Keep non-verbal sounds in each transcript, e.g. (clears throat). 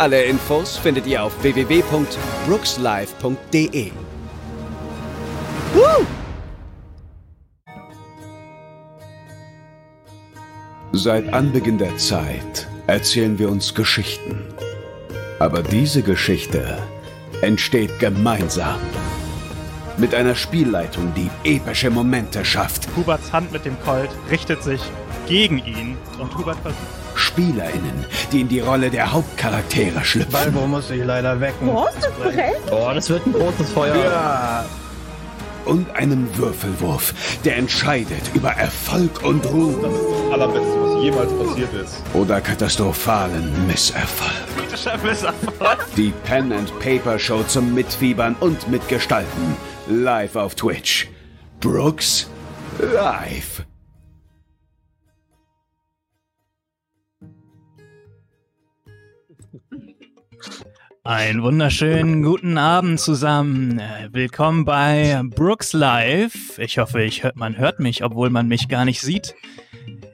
Alle Infos findet ihr auf www.brookslive.de. Woo! Seit Anbeginn der Zeit erzählen wir uns Geschichten. Aber diese Geschichte entsteht gemeinsam. Mit einer Spielleitung, die epische Momente schafft. Huberts Hand mit dem Colt richtet sich gegen ihn und Hubert versucht. SpielerInnen, die in die Rolle der Hauptcharaktere schlüpfen. Balbo muss ich leider wecken. Oh, ist das brennt? Oh, das wird ein großes Feuer. Ja. Und einen Würfelwurf, der entscheidet über Erfolg und Ruhm. Das ist das Allerbeste, was jemals passiert ist. Oder katastrophalen Misserfolg. Die Pen and Paper Show zum Mitfiebern und Mitgestalten. Live auf Twitch. Brooks Live. Einen wunderschönen guten Abend zusammen. Äh, Willkommen bei Brooks Live. Ich hoffe, ich hört, man hört mich, obwohl man mich gar nicht sieht.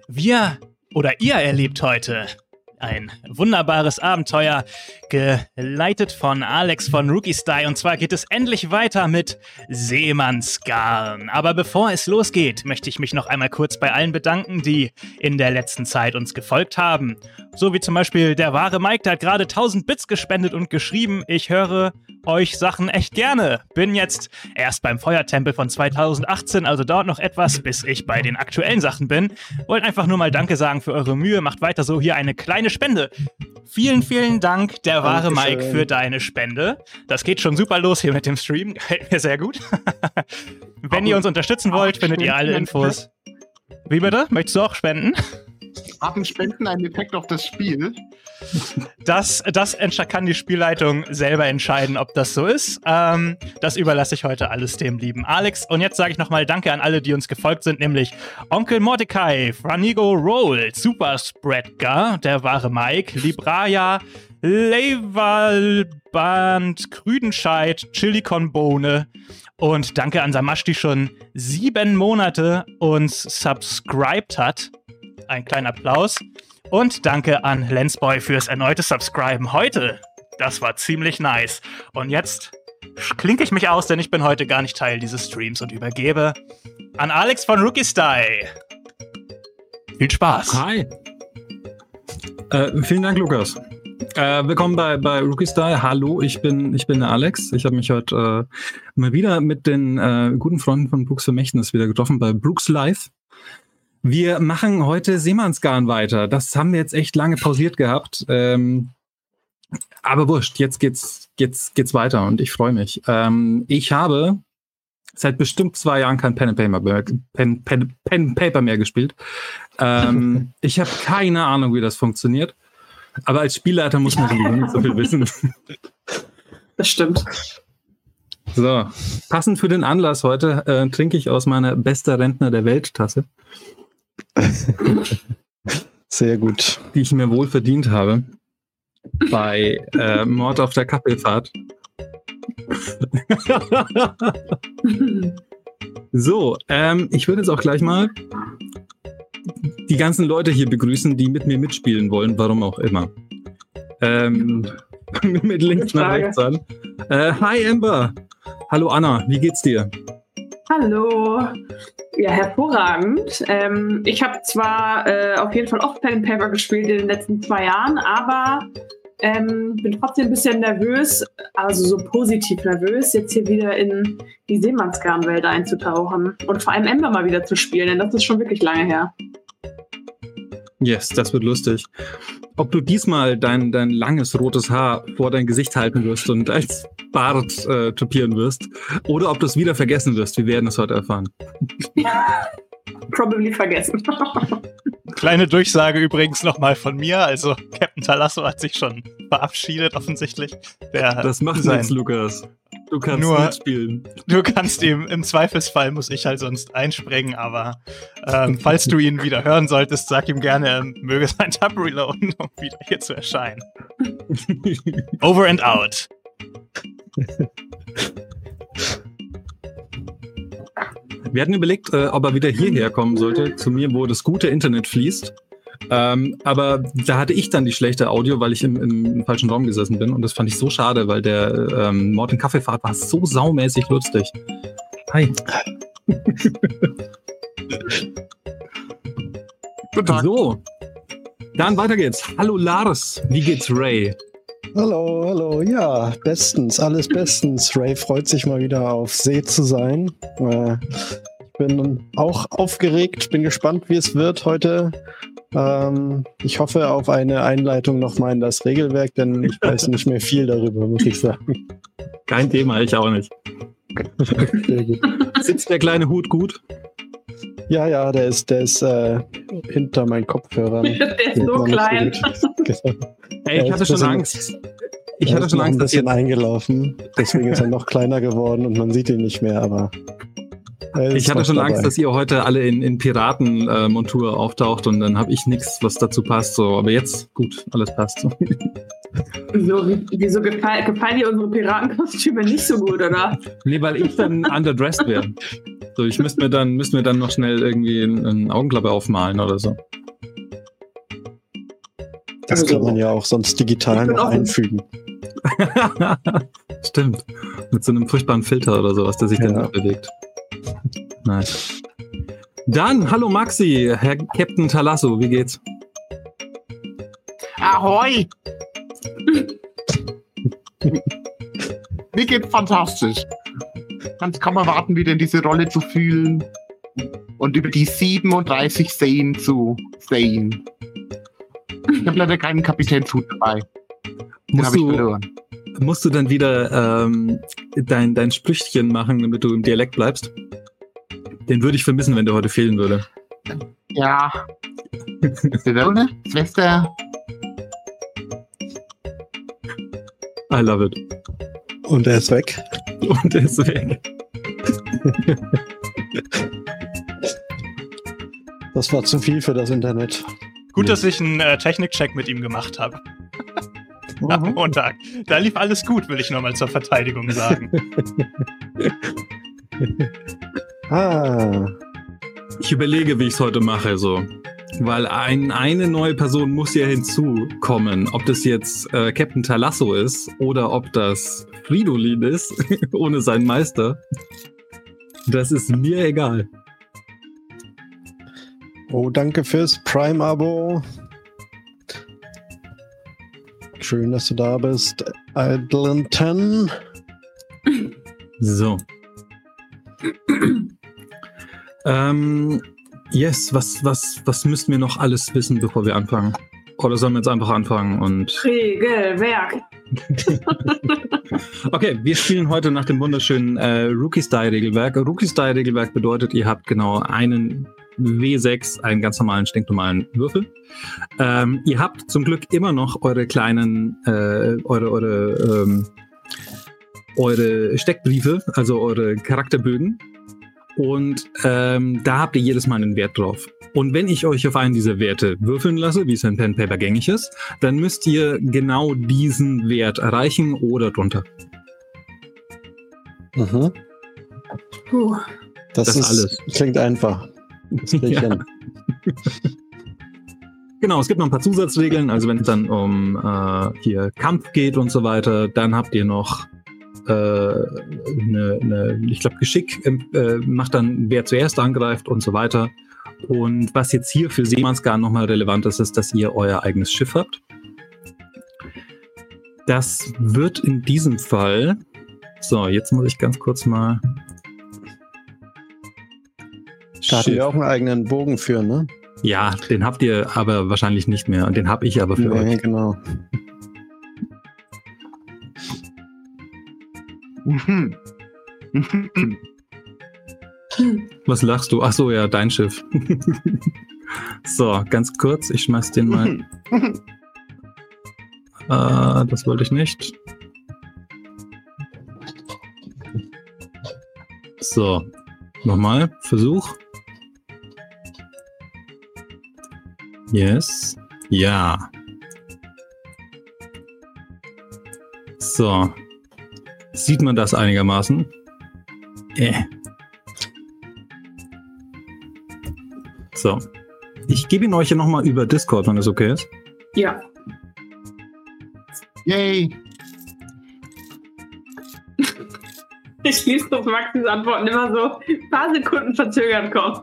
Wir oder ihr erlebt heute ein wunderbares Abenteuer, geleitet von Alex von Rookie Style. Und zwar geht es endlich weiter mit Seemannsgarn. Aber bevor es losgeht, möchte ich mich noch einmal kurz bei allen bedanken, die in der letzten Zeit uns gefolgt haben. So wie zum Beispiel der wahre Mike, der hat gerade 1000 Bits gespendet und geschrieben, ich höre euch Sachen echt gerne. Bin jetzt erst beim Feuertempel von 2018, also dauert noch etwas, bis ich bei den aktuellen Sachen bin. Wollt einfach nur mal Danke sagen für eure Mühe. Macht weiter so. Hier eine kleine Spende. Vielen, vielen Dank, der wahre Dankeschön. Mike, für deine Spende. Das geht schon super los hier mit dem Stream. (laughs) Gefällt mir sehr gut. Wenn ihr uns unterstützen wollt, findet ihr alle Infos. Wie bitte? Möchtest du auch spenden? Haben Spenden einen Effekt auf das Spiel? Das, das kann die Spielleitung selber entscheiden, ob das so ist. Ähm, das überlasse ich heute alles dem lieben Alex. Und jetzt sage ich nochmal Danke an alle, die uns gefolgt sind, nämlich Onkel Mordecai, Franigo Roll, Super Spreadgar, der wahre Mike, Libraya, Levalband, Krüdenscheid, Chilikon-Bohne. Und danke an Samash, die schon sieben Monate uns subscribed hat. Ein kleiner Applaus. Und danke an Lensboy fürs erneute Subscriben heute. Das war ziemlich nice. Und jetzt klinke ich mich aus, denn ich bin heute gar nicht Teil dieses Streams und übergebe an Alex von Rookie Style. Viel Spaß. Hi. Äh, vielen Dank, Lukas. Äh, willkommen bei, bei Rookie Style. Hallo, ich bin, ich bin der Alex. Ich habe mich heute äh, mal wieder mit den äh, guten Freunden von Brooks Vermächtnis wieder getroffen bei Brooks Live. Wir machen heute Seemannsgarn weiter. Das haben wir jetzt echt lange pausiert gehabt. Ähm, aber wurscht, jetzt geht's, geht's, geht's weiter und ich freue mich. Ähm, ich habe seit bestimmt zwei Jahren kein Pen and Paper mehr, Pen, Pen, Pen Paper mehr gespielt. Ähm, (laughs) ich habe keine Ahnung, wie das funktioniert. Aber als Spielleiter muss man nicht so viel wissen. (laughs) Das stimmt. So, passend für den Anlass heute äh, trinke ich aus meiner bester Rentner der Welt Tasse, Sehr gut. die ich mir wohl verdient habe bei äh, Mord auf der Kappelfahrt. (laughs) So, ähm, ich würde jetzt auch gleich mal die ganzen Leute hier begrüßen, die mit mir mitspielen wollen, warum auch immer. Ähm, (laughs) mit links nach rechts an. Äh, hi Amber. Hallo Anna, wie geht's dir? Hallo. Ja, hervorragend. Ähm, ich habe zwar äh, auf jeden Fall oft Pen and Paper gespielt in den letzten zwei Jahren, aber ähm, bin trotzdem ein bisschen nervös, also so positiv nervös, jetzt hier wieder in die Seemannsgarnwelt einzutauchen und vor allem Ember mal wieder zu spielen, denn das ist schon wirklich lange her. Yes, das wird lustig. Ob du diesmal dein, dein langes rotes Haar vor dein Gesicht halten wirst und als Bart äh, tupieren wirst, oder ob du es wieder vergessen wirst, wir werden es heute erfahren. (laughs) Probably vergessen. (laughs) Kleine Durchsage übrigens nochmal von mir. Also Captain Talasso hat sich schon verabschiedet offensichtlich. Der Das macht sein- nichts, Lukas. Du kannst Nur- mitspielen. Du kannst ihm, im Zweifelsfall muss ich halt sonst einspringen, aber ähm, falls du ihn wieder hören solltest, sag ihm gerne, er möge sein Tab reloaden, um wieder hier zu erscheinen. (laughs) Over and out. Wir hatten überlegt, äh, ob er wieder hierher kommen sollte, zu mir, wo das gute Internet fließt. Ähm, aber da hatte ich dann die schlechte Audio, weil ich im, im falschen Raum gesessen bin. Und das fand ich so schade, weil der ähm, Mord in Kaffeefahrt war so saumäßig lustig. Hi. (laughs) Guten Tag. So. Dann weiter geht's. Hallo Lars, wie geht's Ray? Hallo, hallo. Ja, bestens, alles bestens. Ray freut sich mal wieder auf See zu sein. Äh, ich bin auch aufgeregt, bin gespannt, wie es wird heute. Ähm, ich hoffe auf eine Einleitung nochmal in das Regelwerk, denn ich weiß nicht mehr viel darüber, muss ich sagen. Kein Thema, ich auch nicht. Sehr gut. Sitzt der kleine Hut gut? Ja, ja, der ist, der ist äh, hinter meinen Kopfhörern. (laughs) Der ist so klein. Genau. Ey, (laughs) ich Er hatte schon Angst. Ich Er hatte schon Angst, ein dass bisschen eingelaufen. Deswegen ist er noch kleiner geworden und man sieht ihn nicht mehr, aber. Ist Ich hatte schon dabei. Angst, dass ihr heute alle in, in Piratenmontur auftaucht und dann habe ich nichts, was dazu passt. So, aber jetzt gut, alles passt. (laughs) Wieso, wieso gefallen, gefallen dir unsere Piratenkostüme nicht so gut, oder? nee, weil ich dann underdressed wäre. So, ich müsste mir dann müsste mir dann noch schnell irgendwie eine Augenklappe aufmalen oder so. Das kann man ja auch sonst digital noch offen. einfügen. (laughs) Stimmt. Mit so einem furchtbaren Filter oder sowas, der sich dann Ja. noch bewegt. Nice. Dann, hallo Maxi, Herr Captain Talasso, wie geht's? Ahoi! Mir geht fantastisch. Ganz kaum erwarten, wieder in diese Rolle zu fühlen und über die 37 Seen zu sehen. Ich habe leider keinen Kapitänshut dabei. Musst du, verloren. musst du dann wieder ähm, dein, dein Sprüchchen machen, damit du im Dialekt bleibst? Den würde ich vermissen, wenn der heute fehlen würde. Ja. Silverne, Schwester, I love it. Und er ist weg. Und er ist weg. Das war zu viel für das Internet. Gut, Ja. dass ich einen äh, Technikcheck mit ihm gemacht habe. (laughs) Am Mhm. Montag. Da lief alles gut, will ich nur mal zur Verteidigung sagen. (laughs) Ah, Ich überlege, wie ich es heute mache, so. Weil ein, eine neue Person muss ja hinzukommen. Ob das jetzt äh, Captain Talasso ist oder ob das Fridolin ist, (laughs) ohne seinen Meister. Das ist mir egal. oh, danke fürs Prime-Abo. Schön, dass du da bist. Idlenton. So. ähm, yes, was, was, was müssten wir noch alles wissen, bevor wir anfangen? Oder sollen wir jetzt einfach anfangen und. Regelwerk. (laughs) Okay, wir spielen heute nach dem wunderschönen äh, Rookie-Style-Regelwerk. Rookie-Style-Regelwerk bedeutet, ihr habt genau einen W6, einen ganz normalen, stinknormalen Würfel. Ähm, ihr habt zum Glück immer noch eure kleinen, äh, eure, eure, ähm, eure Steckbriefe, also eure Charakterbögen. Und ähm, da habt ihr jedes Mal einen Wert drauf. Und wenn ich euch auf einen dieser Werte würfeln lasse, wie es in Pen and Paper gängig ist, dann müsst ihr genau diesen Wert erreichen oder drunter. Mhm. Puh. Das, Das ist alles. klingt einfach. Ja. Genau, es gibt noch ein paar Zusatzregeln. Also wenn es dann um äh, hier Kampf geht und so weiter, dann habt ihr noch äh, eine, eine, ich glaube, Geschick äh, macht dann, wer zuerst angreift und so weiter. Und was jetzt hier für Seemannsgarn nochmal relevant ist, ist, dass ihr euer eigenes Schiff habt. Das wird in diesem Fall. So, jetzt muss ich ganz kurz mal. Da hatten wir auch einen eigenen Bogen für, ne? Ja, den habt ihr aber wahrscheinlich nicht mehr. Und den habe ich aber für euch. Nee, genau. Mhm. Mhm. Was lachst du? Ach so, ja, dein Schiff. (laughs) So, ganz kurz, ich schmeiß den mal. (laughs) äh, das wollte ich nicht. So, nochmal, Versuch. Yes. Ja. So. Sieht man das einigermaßen? Äh. So. Ich gebe ihn euch ja nochmal über Discord, wenn das okay ist. Ja. Yay. Ich liebe doch Maxis Antworten immer so ein paar Sekunden verzögert kommen.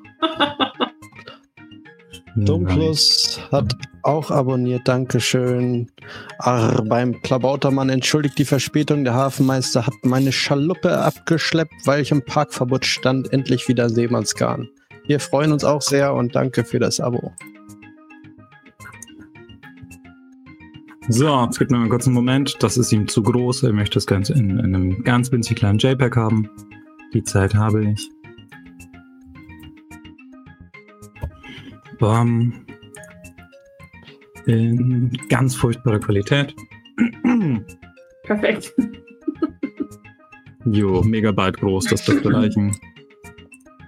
Dumplus hat auch abonniert, Dankeschön. Arr, beim Klabautermann entschuldigt die Verspätung. Der Hafenmeister hat meine Schaluppe abgeschleppt, weil ich im Parkverbot stand. Endlich wieder Seemannsgarn. Wir freuen uns auch sehr und danke für das Abo. So, es gibt noch einen kurzen Moment. Das ist ihm zu groß. Er möchte das Ganze in, in einem ganz winzig kleinen JPEG haben. Die Zeit habe ich. Bam. In ganz furchtbarer Qualität. Perfekt. Jo, Megabyte groß, das dürfte reichen.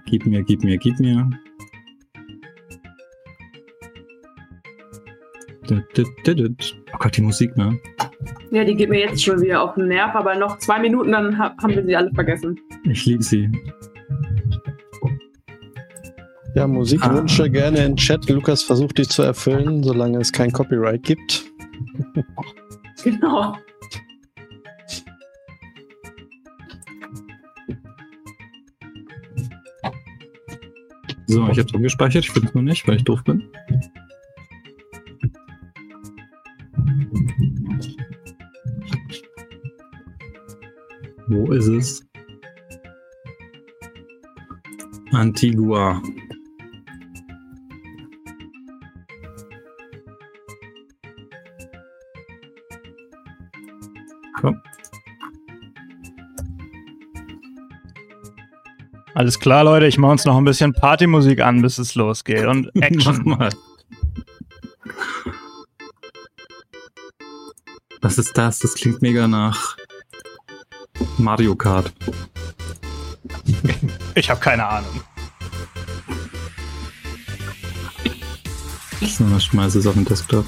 Gib mir, gib mir, gib mir. Oh Gott, die Musik, ne? Ja, die geht mir jetzt schon wieder auf den Nerv, aber noch zwei Minuten, dann ha- haben wir sie alle vergessen. Ich liebe sie. Ja, Musikwünsche gerne in Chat. Lukas versucht die zu erfüllen, solange es kein Copyright gibt. Genau. So, ich hab's umgespeichert. Ich finde es nur nicht, weil ich doof bin. Wo ist es? Antigua. Alles klar, Leute, ich mache uns noch ein bisschen Partymusik an, bis es losgeht. Und (laughs) Mach Action. mal. Was ist das? Das klingt mega nach Mario Kart. Ich habe keine Ahnung. Dann schmeiße es auf den Desktop.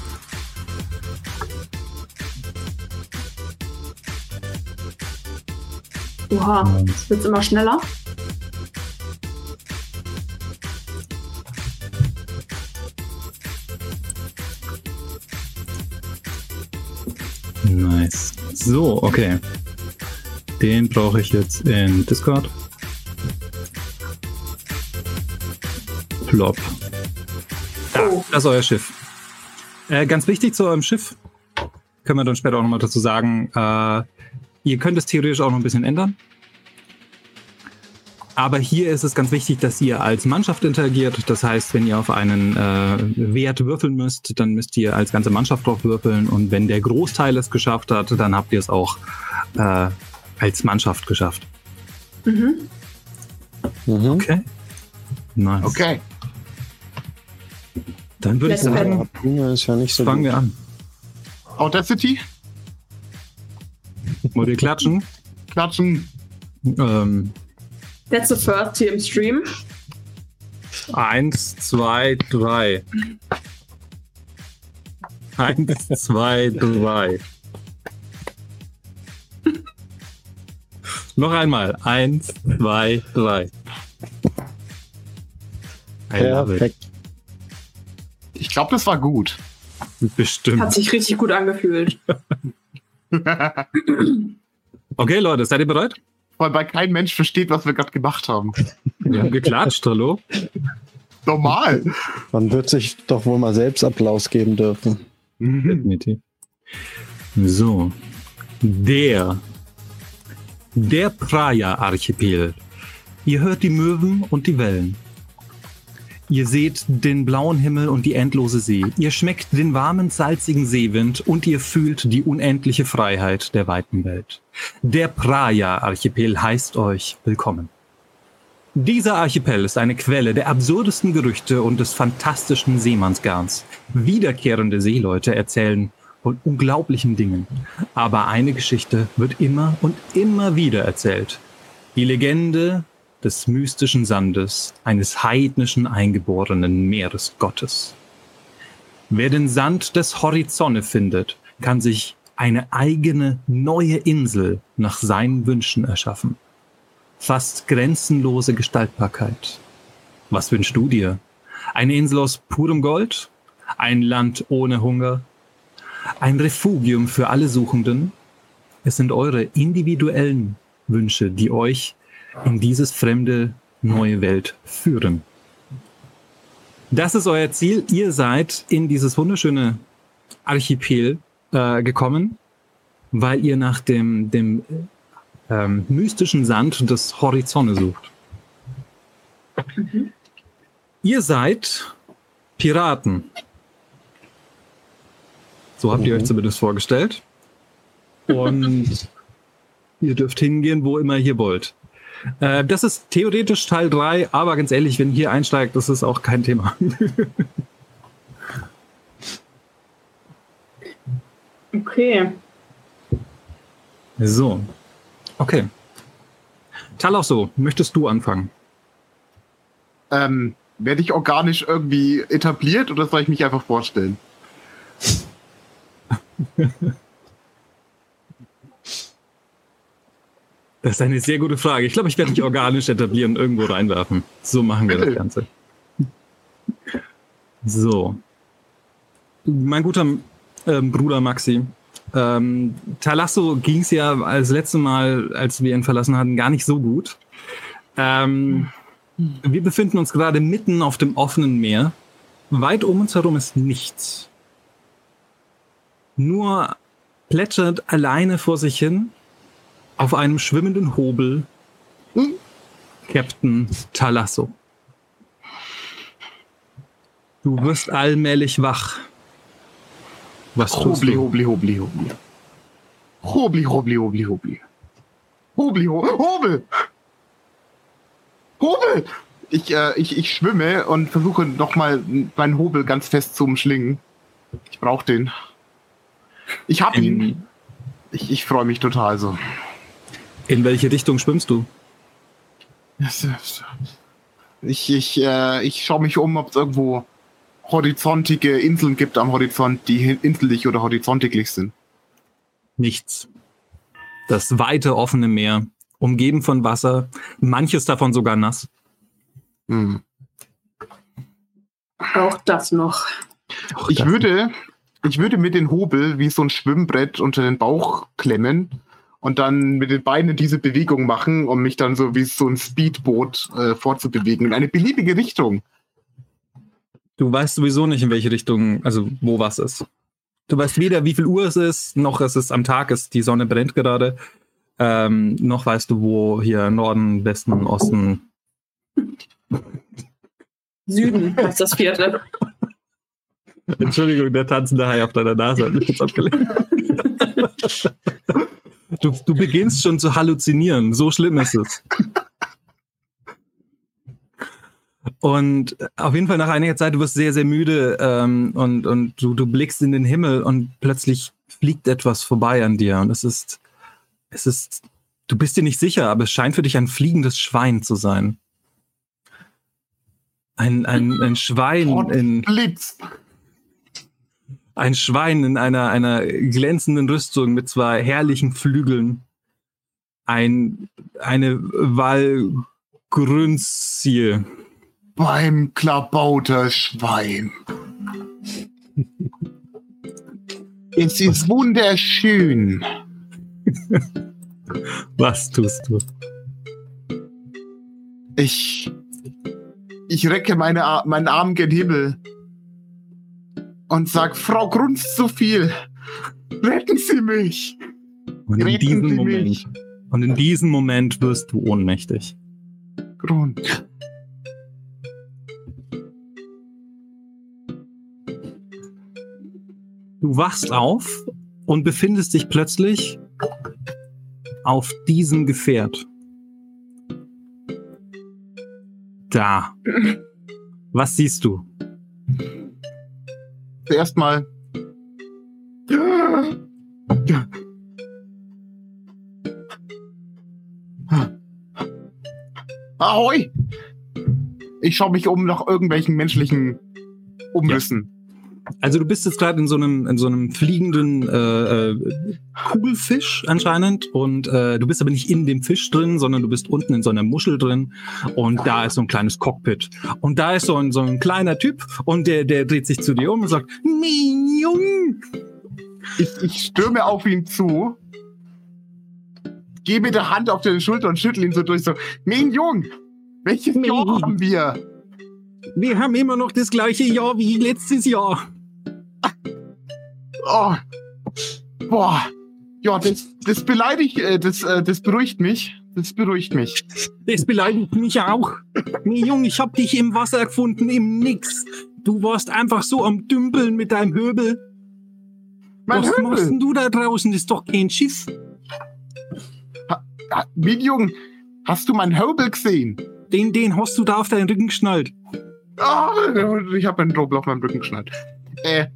Oha, es wird immer schneller. So, okay. Den brauche ich jetzt in Discord. Plop. Oh, Das ist euer Schiff. Äh, ganz wichtig zu eurem Schiff, können wir dann später auch nochmal dazu sagen, äh, ihr könnt es theoretisch auch noch ein bisschen ändern. Aber hier ist es ganz wichtig, dass ihr als Mannschaft interagiert. Das heißt, wenn ihr auf einen äh, Wert würfeln müsst, dann müsst ihr als ganze Mannschaft drauf würfeln. Und wenn der Großteil es geschafft hat, dann habt ihr es auch äh, als Mannschaft geschafft. mhm. Mhm. Okay. Nice. Okay. Dann würde ich sagen, ja nicht so fangen gut. wir an. Audacity. Wollt ihr klatschen? Klatschen. Ähm, That's the first hier im Stream. Eins, zwei, drei. Eins, zwei, drei. Noch einmal. Eins, zwei, drei. Perfekt. Ich glaube, das war gut. Bestimmt. Hat sich richtig gut angefühlt. (laughs) Okay, Leute, seid ihr bereit? Weil kein Mensch versteht, was wir gerade gemacht haben. Wir haben geklatscht, hallo? Normal. Man wird sich doch wohl mal selbst Applaus geben dürfen. Mhm. Definitiv. So. Der. Der Praia-Archipel. Ihr hört die Möwen und die Wellen. Ihr seht den blauen Himmel und die endlose See. Ihr schmeckt den warmen, salzigen Seewind und ihr fühlt die unendliche Freiheit der weiten Welt. Der Praia-Archipel heißt euch willkommen. Dieser Archipel ist eine Quelle der absurdesten Gerüchte und des fantastischen Seemannsgarns. Wiederkehrende Seeleute erzählen von unglaublichen Dingen. Aber eine Geschichte wird immer und immer wieder erzählt. Die Legende des mystischen Sandes eines heidnischen eingeborenen Meeresgottes. Wer den Sand des Horizonte findet, kann sich eine eigene neue Insel nach seinen Wünschen erschaffen. Fast grenzenlose Gestaltbarkeit. Was wünschst du dir? Eine Insel aus purem Gold? Ein Land ohne Hunger? Ein Refugium für alle Suchenden? Es sind eure individuellen Wünsche, die euch in dieses fremde neue Welt führen. Das ist euer Ziel. Ihr seid in dieses wunderschöne Archipel äh, gekommen, weil ihr nach dem, dem ähm, mystischen Sand des Horizonte sucht. Ihr seid Piraten. So habt ihr euch zumindest vorgestellt. Und (laughs) ihr dürft hingehen, wo immer ihr wollt. Äh, das ist theoretisch Teil 3, aber ganz ehrlich, wenn ihr einsteigt, das ist auch kein Thema. (laughs) Okay. so. Okay. Talasso, möchtest du anfangen? Ähm, werde ich organisch irgendwie etabliert oder soll ich mich einfach vorstellen? (laughs) Das ist eine sehr gute Frage. Ich glaube, ich werde mich organisch etablieren und irgendwo reinwerfen. So machen wir das Ganze. So. Mein guter ähm, Bruder Maxi. Ähm, Talasso ging es ja als letzte Mal, als wir ihn verlassen hatten, gar nicht so gut. Ähm, wir befinden uns gerade mitten auf dem offenen Meer. Weit um uns herum ist nichts. Nur plätschert alleine vor sich hin auf einem schwimmenden Hobel Captain Talasso. Du wirst allmählich wach. Was Hobli, hobli, hobli, hobli. Hobli, hobli, hobli, hobli. Hobli, ho Hobel! Hobel! Ich, äh, ich, ich schwimme und versuche nochmal meinen Hobel ganz fest zu umschlingen. Ich brauche den. Ich hab ihn. Ich, ich freue mich total so. In welche Richtung schwimmst du? Ich, ich, äh, ich schaue mich um, ob es irgendwo horizontige Inseln gibt am Horizont, die inselig oder horizontiglich sind. Nichts. Das weite offene Meer, umgeben von Wasser, manches davon sogar nass. Hm. Auch das noch. Auch Ich das- würde, ich würde mit den Hobel wie so ein Schwimmbrett unter den Bauch klemmen und dann mit den Beinen diese Bewegung machen, um mich dann so wie so ein Speedboot äh, fortzubewegen in eine beliebige Richtung. Du weißt sowieso nicht, in welche Richtung, also wo was ist. Du weißt weder, wie viel Uhr es ist, noch es ist am Tag ist, die Sonne brennt gerade. Ähm, noch weißt du, wo hier Norden, Westen, Osten. Süden heißt das vierte. Entschuldigung, der tanzende Hai auf deiner Nase hat mich jetzt abgelenkt. (laughs) Du, du beginnst schon zu halluzinieren. So schlimm ist es. Und auf jeden Fall nach einiger Zeit, du wirst sehr, sehr müde ähm, und, und du, du blickst in den Himmel und plötzlich fliegt etwas vorbei an dir. Und es ist, es ist, du bist dir nicht sicher, aber es scheint für dich ein fliegendes Schwein zu sein. Ein, ein, ein Schwein in, Blitz! Ein Schwein in einer, einer glänzenden Rüstung mit zwei herrlichen Flügeln. Ein, eine Walgrünzie. Beim Klabauterschwein. es ist wunderschön. (laughs) Was tust du? Ich, ich recke meine, meinen Arm gen Himmel und sag, Frau Grunz zu viel. Retten Sie mich. Und in diesem Sie Moment, mich. und in diesem Moment wirst du ohnmächtig. Grund. Du wachst auf und befindest dich plötzlich auf diesem Gefährt. Da. Was siehst du? Zuerst mal. Ahoi! Ich schaue mich um nach irgendwelchen menschlichen Umrissen. Also du bist jetzt gerade in so einem in so einem fliegenden äh, äh, Kugelfisch anscheinend und äh, du bist aber nicht in dem Fisch drin, sondern du bist unten in so einer Muschel drin und da ist so ein kleines Cockpit und da ist so ein so ein kleiner Typ und der der dreht sich zu dir um und sagt mein Jung Ich, ich stürme auf ihn zu, gehe mit der Hand auf die Schulter und schüttel ihn so durch, so, Mein Jung, welches. Jahr haben wir? wir haben immer noch das gleiche Jahr wie letztes Jahr. Oh. Boah. Ja, das, das beleidigt, äh, das, äh, das beruhigt mich. Das beruhigt mich. Das beleidigt mich auch. Mein Jung, ich hab dich im Wasser gefunden, im Nix. Du warst einfach so am Dümpeln mit deinem Höbel. Mein Was machst Höbel. denn du da draußen? Das ist doch kein Schiff. Ah, Mein Jung, hast du meinen Höbel gesehen? Den, den hast du da auf deinen Rücken geschnallt. Ah, ich habe meinen Hobel auf meinem Rücken geschnallt. Äh,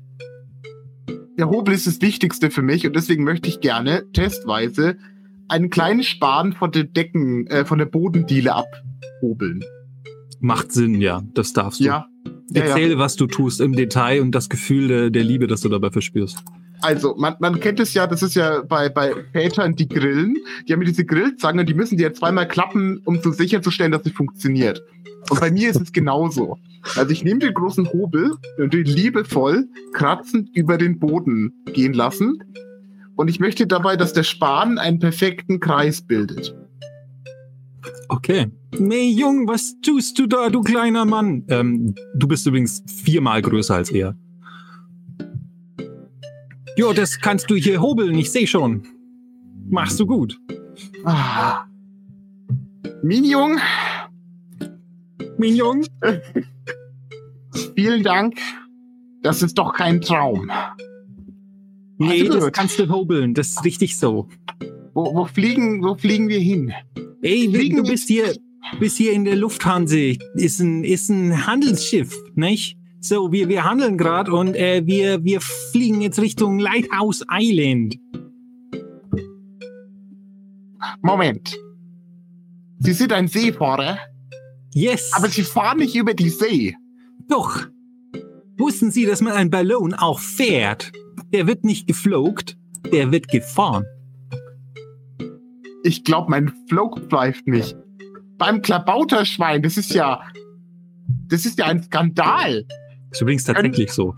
der Hobel ist das Wichtigste für mich und deswegen möchte ich gerne testweise einen kleinen Span von den Decken, äh, von der Bodendiele abhobeln. Macht Sinn, ja. Das darfst du. Ja. Ja, ja. Erzähle, was du tust im Detail und das Gefühl der, der Liebe, das du dabei verspürst. Also, man, man kennt es ja, das ist ja bei, bei Vätern, die grillen. Die haben ja diese Grillzange, die müssen die ja zweimal klappen, um so sicherzustellen, dass sie funktioniert. Und bei mir ist es genauso. Also ich nehme den großen Hobel und den liebevoll kratzend über den Boden gehen lassen. Und ich möchte dabei, dass der Span einen perfekten Kreis bildet. Okay. Nee, Jung, was tust du da, du kleiner Mann? Ähm, du bist übrigens viermal größer als er. Jo, das kannst du hier hobeln, ich sehe schon. Machst du gut. Ah. Minjung, Jung? vielen Dank. Das ist doch kein Traum. Nee, Also das kannst du hobeln, das ist richtig so. Wo, wo, fliegen, wo fliegen wir hin? Ey, Fliegen du wir- bist hier, bist hier in der Lufthansa. Ist ein, ist ein Handelsschiff, nicht? So, wir, wir handeln gerade und äh, wir, wir fliegen jetzt Richtung Lighthouse Island. Moment. Sie sind ein Seefahrer, Yes. aber Sie fahren nicht über die See. Doch. Wussten Sie, dass man einen Ballon auch fährt? Der wird nicht geflogt, der wird gefahren. Ich glaube, mein Flug pfeift nicht. Beim Klabauterschwein, das ist ja. Das ist ja ein Skandal. Ist übrigens tatsächlich so.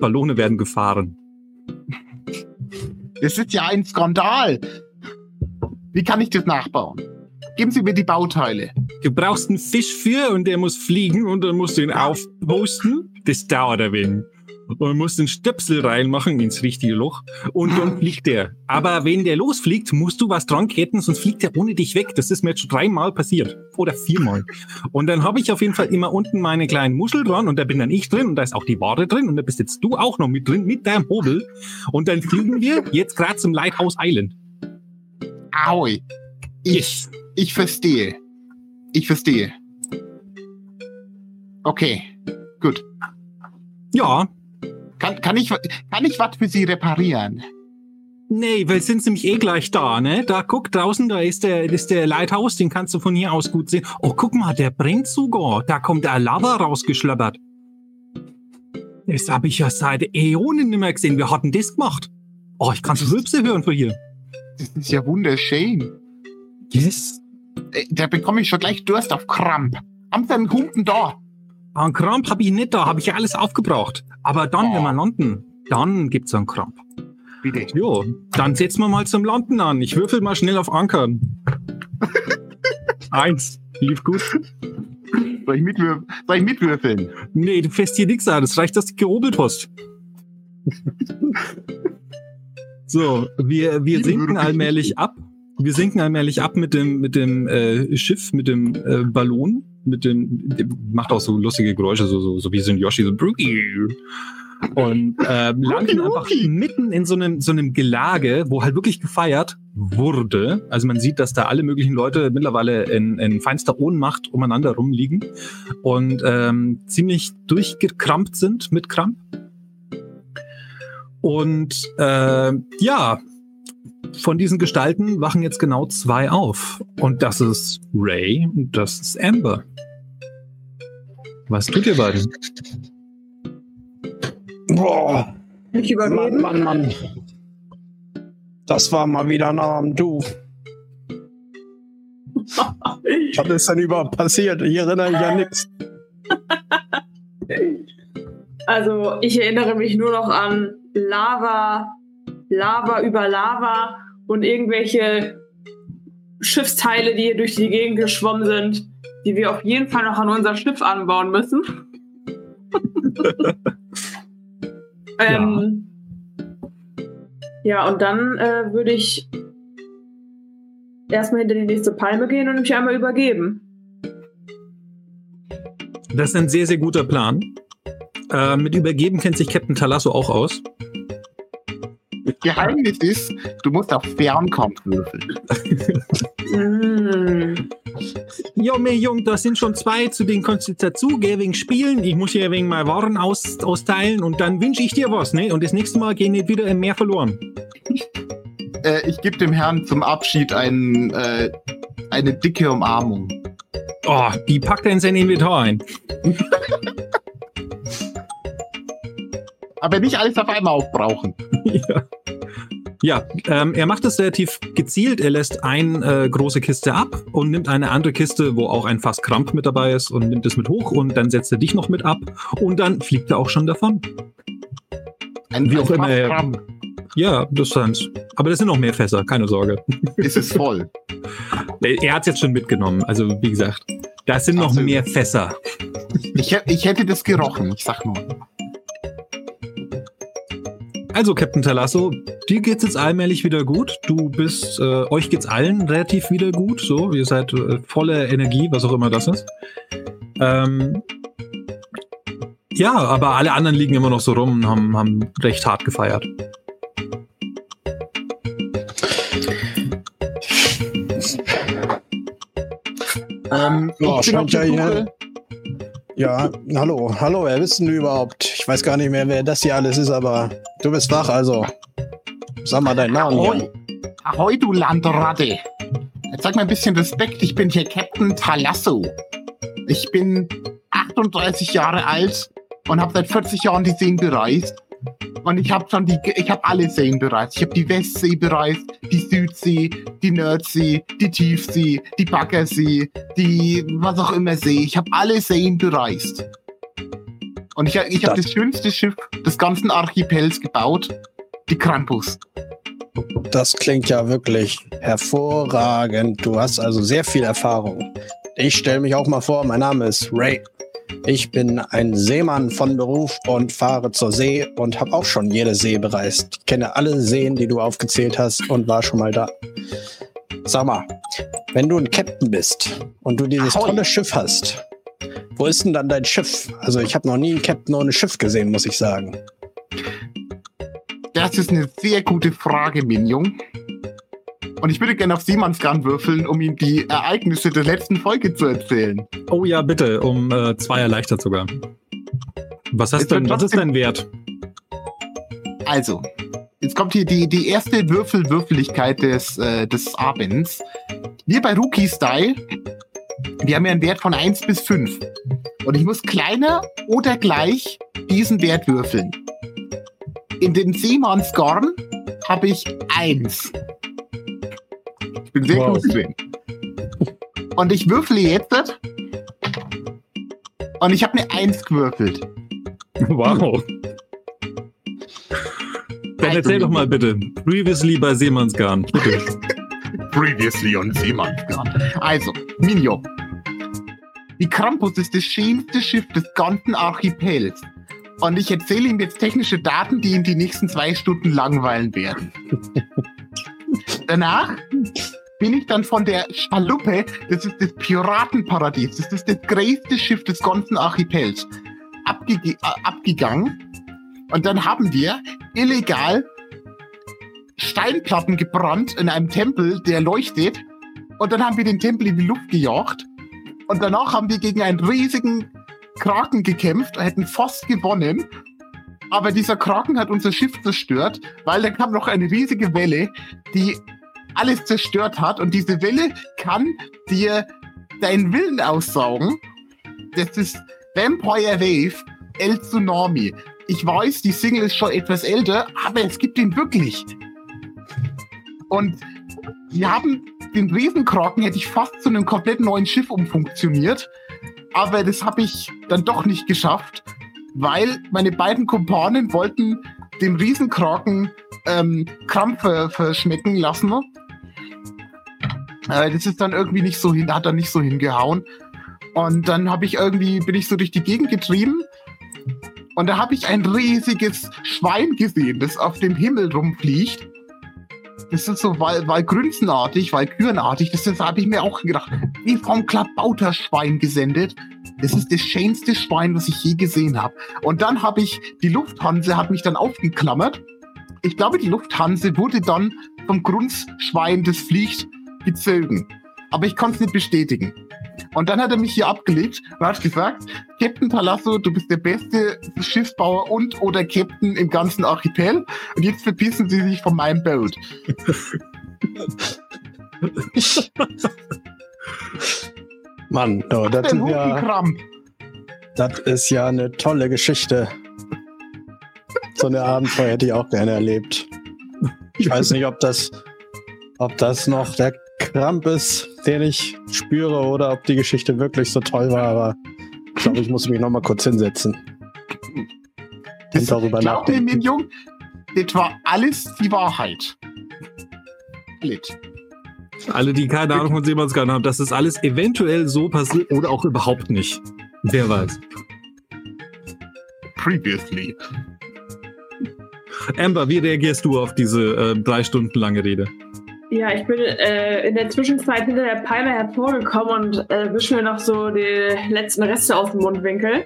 Ballone werden gefahren. Das ist ja ein Skandal. Wie kann ich das nachbauen? Geben Sie mir die Bauteile. Du brauchst einen Fisch für und der muss fliegen und dann musst du ihn aufposten. Das dauert ein wenig. Und musst einen Stöpsel reinmachen ins richtige Loch und dann (laughs) fliegt der. Aber wenn der losfliegt, musst du was dran ketten, sonst fliegt er ohne dich weg. Das ist mir jetzt schon dreimal passiert. Oder viermal. Und dann habe ich auf jeden Fall immer unten meine kleinen Muschel dran und da bin dann ich drin und da ist auch die Ware drin und da bist jetzt du auch noch mit drin mit deinem Hobel. Und dann fliegen wir jetzt gerade zum Lighthouse Island. Aui. Ich, ich verstehe. Ich verstehe. Okay, gut. Ja, Kann, kann ich, kann ich was für Sie reparieren? Nee, weil sind nämlich eh gleich da, ne? Da guck draußen, da ist der, ist der Lighthouse, den kannst du von hier aus gut sehen. Oh, guck mal, der brennt sogar. Da kommt der Lava rausgeschlappert. Das habe ich ja seit Äonen nicht mehr gesehen. Wir hatten das gemacht. Oh, ich kann so Rülpse hören von hier. Das ist ja wunderschön. Yes. Äh, Da bekomme ich schon gleich Durst auf Kramp. Haben Sie einen Humpen da? Einen Kramp habe ich nicht da, habe ich ja alles aufgebraucht. Aber dann, wenn wir landen, dann gibt's einen Kramp. Bitte. Jo, dann setzen wir mal zum Landen an. Ich würfel mal schnell auf Ankern. (laughs) Eins. Lief gut. Soll ich, mitwürf soll ich mitwürfeln? Nee, du fährst hier nichts an. Das reicht, dass du gehobelt hast. (laughs) so, wir, wir sinken allmählich ab. Wir sinken allmählich ab mit dem, mit dem äh, Schiff, mit dem äh, Ballon, mit dem, dem, macht auch so lustige Geräusche, so, so, so wie so ein Yoshi, so und äh, landen einfach mitten in so einem, so einem Gelage, wo halt wirklich gefeiert wurde. Also man sieht, dass da alle möglichen Leute mittlerweile in, in feinster Ohnmacht umeinander rumliegen und ähm, ziemlich durchgekrampt sind mit Kramp. Und äh, ja, von diesen Gestalten wachen jetzt genau zwei auf. Und das ist Ray und das ist Amber. Was tut ihr beiden? Boah, Nicht überreden. Mann, Mann, Mann. Das war mal wieder ein Abend, du. Was ist denn überhaupt passiert? Ich erinnere mich an nichts. Also, ich erinnere mich nur noch an Lava, Lava über Lava und irgendwelche Schiffsteile, die hier durch die Gegend geschwommen sind, die wir auf jeden Fall noch an unser Schiff anbauen müssen. (laughs) ähm, ja. und dann äh, würde ich erstmal hinter die nächste Palme gehen und mich einmal übergeben. Das ist ein sehr, sehr guter Plan. Äh, mit Übergeben kennt sich Captain Talasso auch aus. Das Geheimnis ist, du musst auf Fernkampf würfeln. Mm. Ja, mir Jung, da sind schon zwei, zu denen kannst du dazu gehen wegen Spielen. Ich muss ja wegen mal Waren aus, austeilen und dann wünsche ich dir was, ne? Und das nächste Mal gehen nicht wieder im Meer verloren. Äh, ich gebe dem Herrn zum Abschied ein, äh, eine dicke Umarmung. Oh, die packt er in sein Inventar ein. (laughs) Aber nicht alles auf einmal aufbrauchen. ja. (laughs) Ja, ähm, er macht es relativ gezielt. Er lässt eine äh, große Kiste ab und nimmt eine andere Kiste, wo auch ein Fass Kramp mit dabei ist und nimmt es mit hoch und dann setzt er dich noch mit ab und dann fliegt er auch schon davon. Ein, Wie auch immer er- Fassrahmen. Ja, das sind's. Aber das sind noch mehr Fässer, keine Sorge. Ist es voll. Er hat's jetzt schon mitgenommen. Also wie gesagt, da sind noch mehr Fässer. Ich, ich hätte das gerochen, ich sag nur. Also, Captain Talasso, dir geht's jetzt allmählich wieder gut. Du bist, äh, euch geht's allen relativ wieder gut. So, ihr seid äh, voller Energie, was auch immer das ist. Ähm, ja, aber alle anderen liegen immer noch so rum und haben, haben recht hart gefeiert. Ähm, Ja, ich bin auf scheint ja Suche. Ja, hallo, hallo, wer bist denn du überhaupt? Ich weiß gar nicht mehr, wer das hier alles ist, aber du bist wach, also. Sag mal deinen Namen. Ahoi. Ahoi, du Landratte. Jetzt sag mal ein bisschen Respekt, ich bin hier Captain Talasso. Ich bin 38 Jahre alt und habe seit 40 Jahren die Seen bereist. Und ich habe schon die, ich habe alle Seen bereist. Ich habe die Westsee bereist, die Südsee, die Nordsee, die Tiefsee, die Baggersee, die was auch immer See. Ich habe alle Seen bereist. Und ich, ich habe Das- das schönste Schiff des ganzen Archipels gebaut, die Krampus. Das klingt ja wirklich hervorragend. Du hast also sehr viel Erfahrung. Ich stelle mich auch mal vor, mein Name ist Ray. Ich bin ein Seemann von Beruf und fahre zur See und habe auch schon jede See bereist. Ich kenne alle Seen, die du aufgezählt hast und war schon mal da. Sag mal, wenn du ein Captain bist und du dieses Ahoi. tolle Schiff hast, wo ist denn dann dein Schiff? Also ich habe noch nie einen Captain ohne Schiff gesehen, muss ich sagen. Das ist eine sehr gute Frage, Minion. Und ich würde gerne auf Seemannsgarn würfeln, um ihm die Ereignisse der letzten Folge zu erzählen. Oh ja, bitte, um äh, zwei erleichtert sogar. Was hast denn, was ist dein Wert? Also, jetzt kommt hier die, die erste Würfelwürfeligkeit des, äh, des Abends. Wir bei Rookie Style, wir haben ja einen Wert von 1 bis 5. Und ich muss kleiner oder gleich diesen Wert würfeln. In den Seemannsgarn habe ich 1. Ich bin sehr Wow. gut drin. Und ich würfle jetzt. Und ich habe eine 1 gewürfelt. Wow. Dann Also, erzähl doch mal bitte. Previously bei Seemannsgarn. Bitte. (laughs) Previously on Seemannsgarn. Also, Minjo. Die Krampus ist das schönste Schiff des ganzen Archipels. Und ich erzähle ihm jetzt technische Daten, die ihn die nächsten zwei Stunden langweilen werden. (laughs) Danach bin ich dann von der Schaluppe, das ist das Piratenparadies, das ist das größte Schiff des ganzen Archipels, abge äh, abgegangen. Und dann haben wir illegal Steinplatten gebrannt in einem Tempel, der leuchtet. Und dann haben wir den Tempel in die Luft gejagt. Und danach haben wir gegen einen riesigen Kraken gekämpft, hätten fast gewonnen. Aber dieser Kraken hat unser Schiff zerstört, weil dann kam noch eine riesige Welle, die alles zerstört hat. Und diese Welle kann dir deinen Willen aussaugen. Das ist Vampire Wave El Tsunami. Ich weiß, die Single ist schon etwas älter, aber es gibt ihn wirklich. Und wir haben den Riesenkraken, hätte ich fast zu einem komplett neuen Schiff umfunktioniert. Aber das habe ich dann doch nicht geschafft, weil meine beiden Kumpanen wollten dem Riesenkraken ähm, Krampfe verschmecken lassen. Äh, das ist dann irgendwie nicht so hin, hat dann nicht so hingehauen. Und dann habe ich irgendwie, bin ich so durch die Gegend getrieben und da habe ich ein riesiges Schwein gesehen, das auf dem Himmel rumfliegt. Das ist so Wal Walgrünzenartig, Walkürenartig. Das, das habe ich mir auch gedacht. Wie vom Klabauterschwein gesendet. Das ist das schönste Schwein, was ich je gesehen habe. Und dann habe ich, die Lufthansa hat mich dann aufgeklammert. Ich glaube, die Lufthansa wurde dann vom Grunzschwein, das fliegt, gezogen. Aber ich konnte es nicht bestätigen. Und dann hat er mich hier abgelegt und hat gesagt, Captain Palasso, du bist der beste Schiffsbauer und oder Captain im ganzen Archipel. Und jetzt verpissen sie sich von meinem Boot. (laughs) Mann, oh, das, sind ja, das ist ja eine tolle Geschichte. So eine Abenteuer hätte ich auch gerne erlebt. Ich weiß nicht, ob das, ob das noch der Kramp ist, den ich spüre, oder ob die Geschichte wirklich so toll war, aber ich glaube, ich muss mich noch mal kurz hinsetzen. Und darüber Glaub mir, nachdenken. mein Jung, das war alles die Wahrheit. Alles. Alle, die keine Ahnung von Seemannsgarten haben, das ist alles eventuell so passiert oder auch überhaupt nicht. Wer weiß. Previously. Amber, wie reagierst du auf diese äh, drei Stunden lange Rede? Ja, ich bin äh, in der Zwischenzeit hinter der Palme hervorgekommen und äh, wische mir noch so die letzten Reste aus dem Mundwinkel.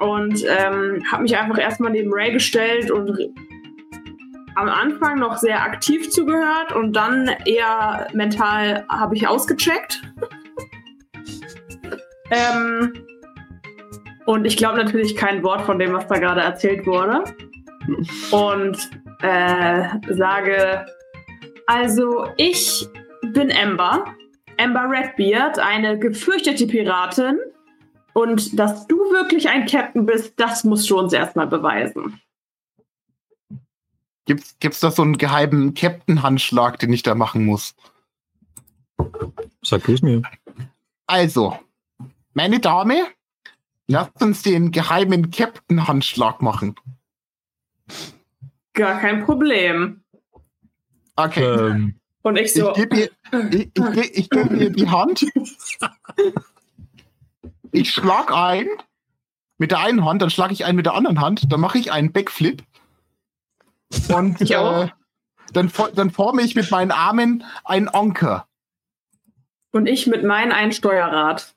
Und ähm, habe mich einfach erstmal neben Ray gestellt und am Anfang noch sehr aktiv zugehört und dann eher mental habe ich ausgecheckt. (laughs) ähm, und ich glaube natürlich kein Wort von dem, was da gerade erzählt wurde. (laughs) Und äh, sage, also ich bin Amber, Amber Redbeard, eine gefürchtete Piratin. Und dass du wirklich ein Captain bist, das musst du uns erstmal beweisen. Gibt's, gibt's da so einen geheimen Captain-Handschlag, den ich da machen muss? Sag du es mir. Also, meine Dame, lasst uns den geheimen Captain-Handschlag machen. Gar kein Problem. Okay. Ähm, Und ich so, Ich gebe ihr, ich, ich, ich geb ihr die Hand. Ich schlag ein mit der einen Hand, dann schlage ich ein mit der anderen Hand, dann mache ich einen Backflip. Und Ich auch. äh, dann, dann forme ich mit meinen Armen einen Anker. und ich mit meinem ein Steuerrad.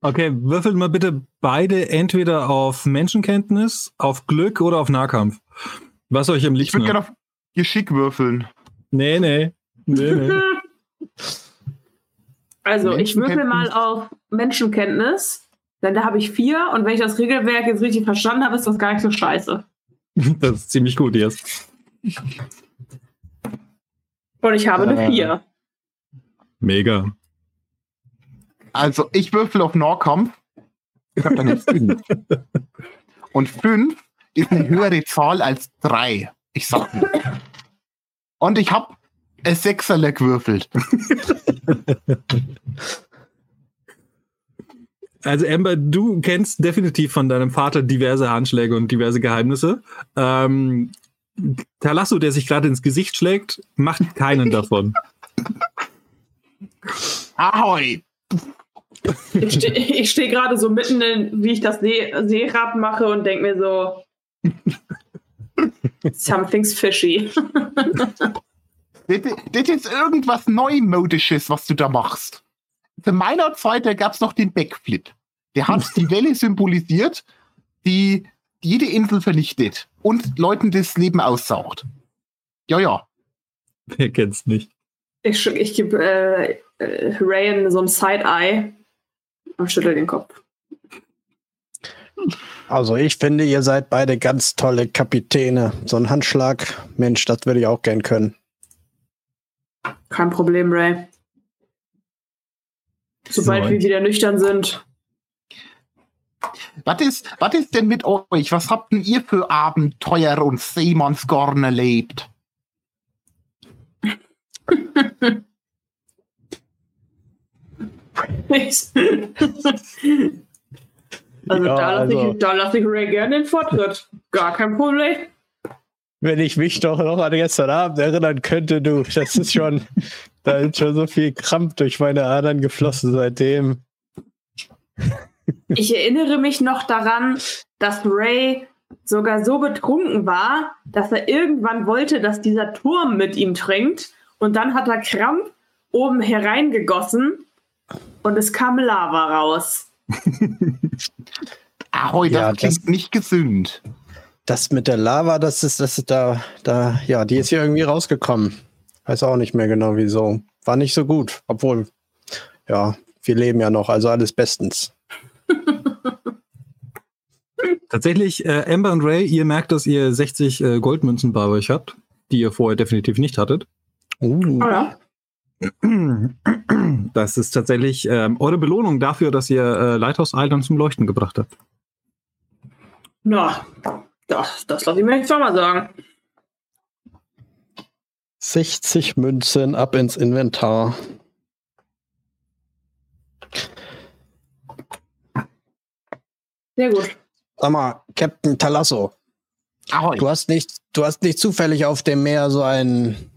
okay, würfelt mal bitte beide entweder auf Menschenkenntnis, auf Glück oder auf Nahkampf. Was euch am Ich liebsten würde gerne auf Geschick würfeln. Nee, nee. Nee, nee. (laughs) Also, ich würfel mal auf Menschenkenntnis, denn da habe ich vier und wenn ich das Regelwerk jetzt richtig verstanden habe, ist das gar nicht so scheiße. (laughs) Das ist ziemlich gut jetzt. Und ich habe eine Äh. vier. Mega. Also ich würfel auf Nahkampf. Ich habe dann jetzt fünf. (laughs) Und fünf ist eine höhere Zahl als drei. Ich sag nur. Und ich habe ein Sechserle gewürfelt. (laughs) Also Amber, du kennst definitiv von deinem Vater diverse Handschläge und diverse Geheimnisse. Ähm, Talasso, der sich gerade ins Gesicht schlägt, macht keinen davon. (laughs) Ahoi! Ich stehe steh gerade so mitten in, wie ich das See Seerad mache und denke mir so, something's fishy. Das, das ist irgendwas Neumodisches, was du da machst. Zu meiner Zeit, da gab es noch den Backflip. Der hat die (laughs) Welle symbolisiert, die jede Insel vernichtet und Leuten das Leben aussaugt. Ja, ja. Wer kennt's nicht? Ich, ich gebe äh, äh, Rayan so ein Side-Eye und schüttel den Kopf. Also ich finde, ihr seid beide ganz tolle Kapitäne. So ein Handschlag, Mensch, das würde ich auch gern können. Kein Problem, Ray. Sobald So. wir wieder nüchtern sind. Was ist, was ist denn mit euch? Was habt denn ihr für Abenteuer und Seemannsgorn erlebt? (laughs) also, Ja, da lasse also- ich, da lass ich Ray gerne den Vortritt. Gar kein Problem. Wenn ich mich doch noch an gestern Abend erinnern könnte, du, das ist schon, (laughs) da ist schon so viel Krampf durch meine Adern geflossen seitdem. (laughs) Ich erinnere mich noch daran, dass Ray sogar so betrunken war, dass er irgendwann wollte, dass dieser Turm mit ihm trinkt. Und dann hat er Krampf oben hereingegossen und es kam Lava raus. (laughs) Ahoi, das Ja, klingt das- nicht gesund. Das mit der Lava, das ist, das ist da, da, ja, die ist hier irgendwie rausgekommen. Weiß auch nicht mehr genau wieso. War nicht so gut, obwohl, ja, wir leben ja noch, also alles bestens. (laughs) Tatsächlich, äh, Amber und Ray, ihr merkt, dass ihr 60 äh, Goldmünzen bei euch habt, die ihr vorher definitiv nicht hattet. Uh, Oh ja. Das ist tatsächlich ähm, eure Belohnung dafür, dass ihr äh, Lighthouse Island zum Leuchten gebracht habt. Na, das, das lasse ich mir nicht zweimal sagen. 60 Münzen ab ins Inventar. Sehr gut. Sag mal, Captain Talasso, Ahoi. du hast nicht, du hast nicht zufällig auf dem Meer so ein,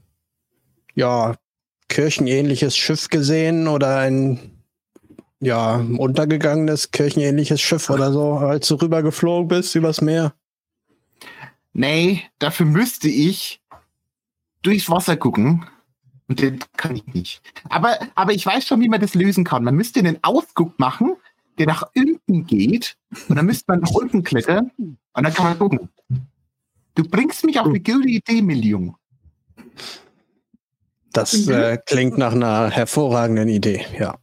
ja, kirchenähnliches Schiff gesehen oder ein, ja, untergegangenes kirchenähnliches Schiff oder so, als du rüber geflogen bist übers Meer? Nee, dafür müsste ich durchs Wasser gucken. Und das kann ich nicht. Aber, aber ich weiß schon, wie man das lösen kann. Man müsste einen Ausguck machen, der nach unten geht. Und dann müsste man nach unten klettern. Und dann kann man gucken. Du bringst mich auf eine gute Idee, Million. Das Mhm. äh, klingt nach einer hervorragenden Idee, ja.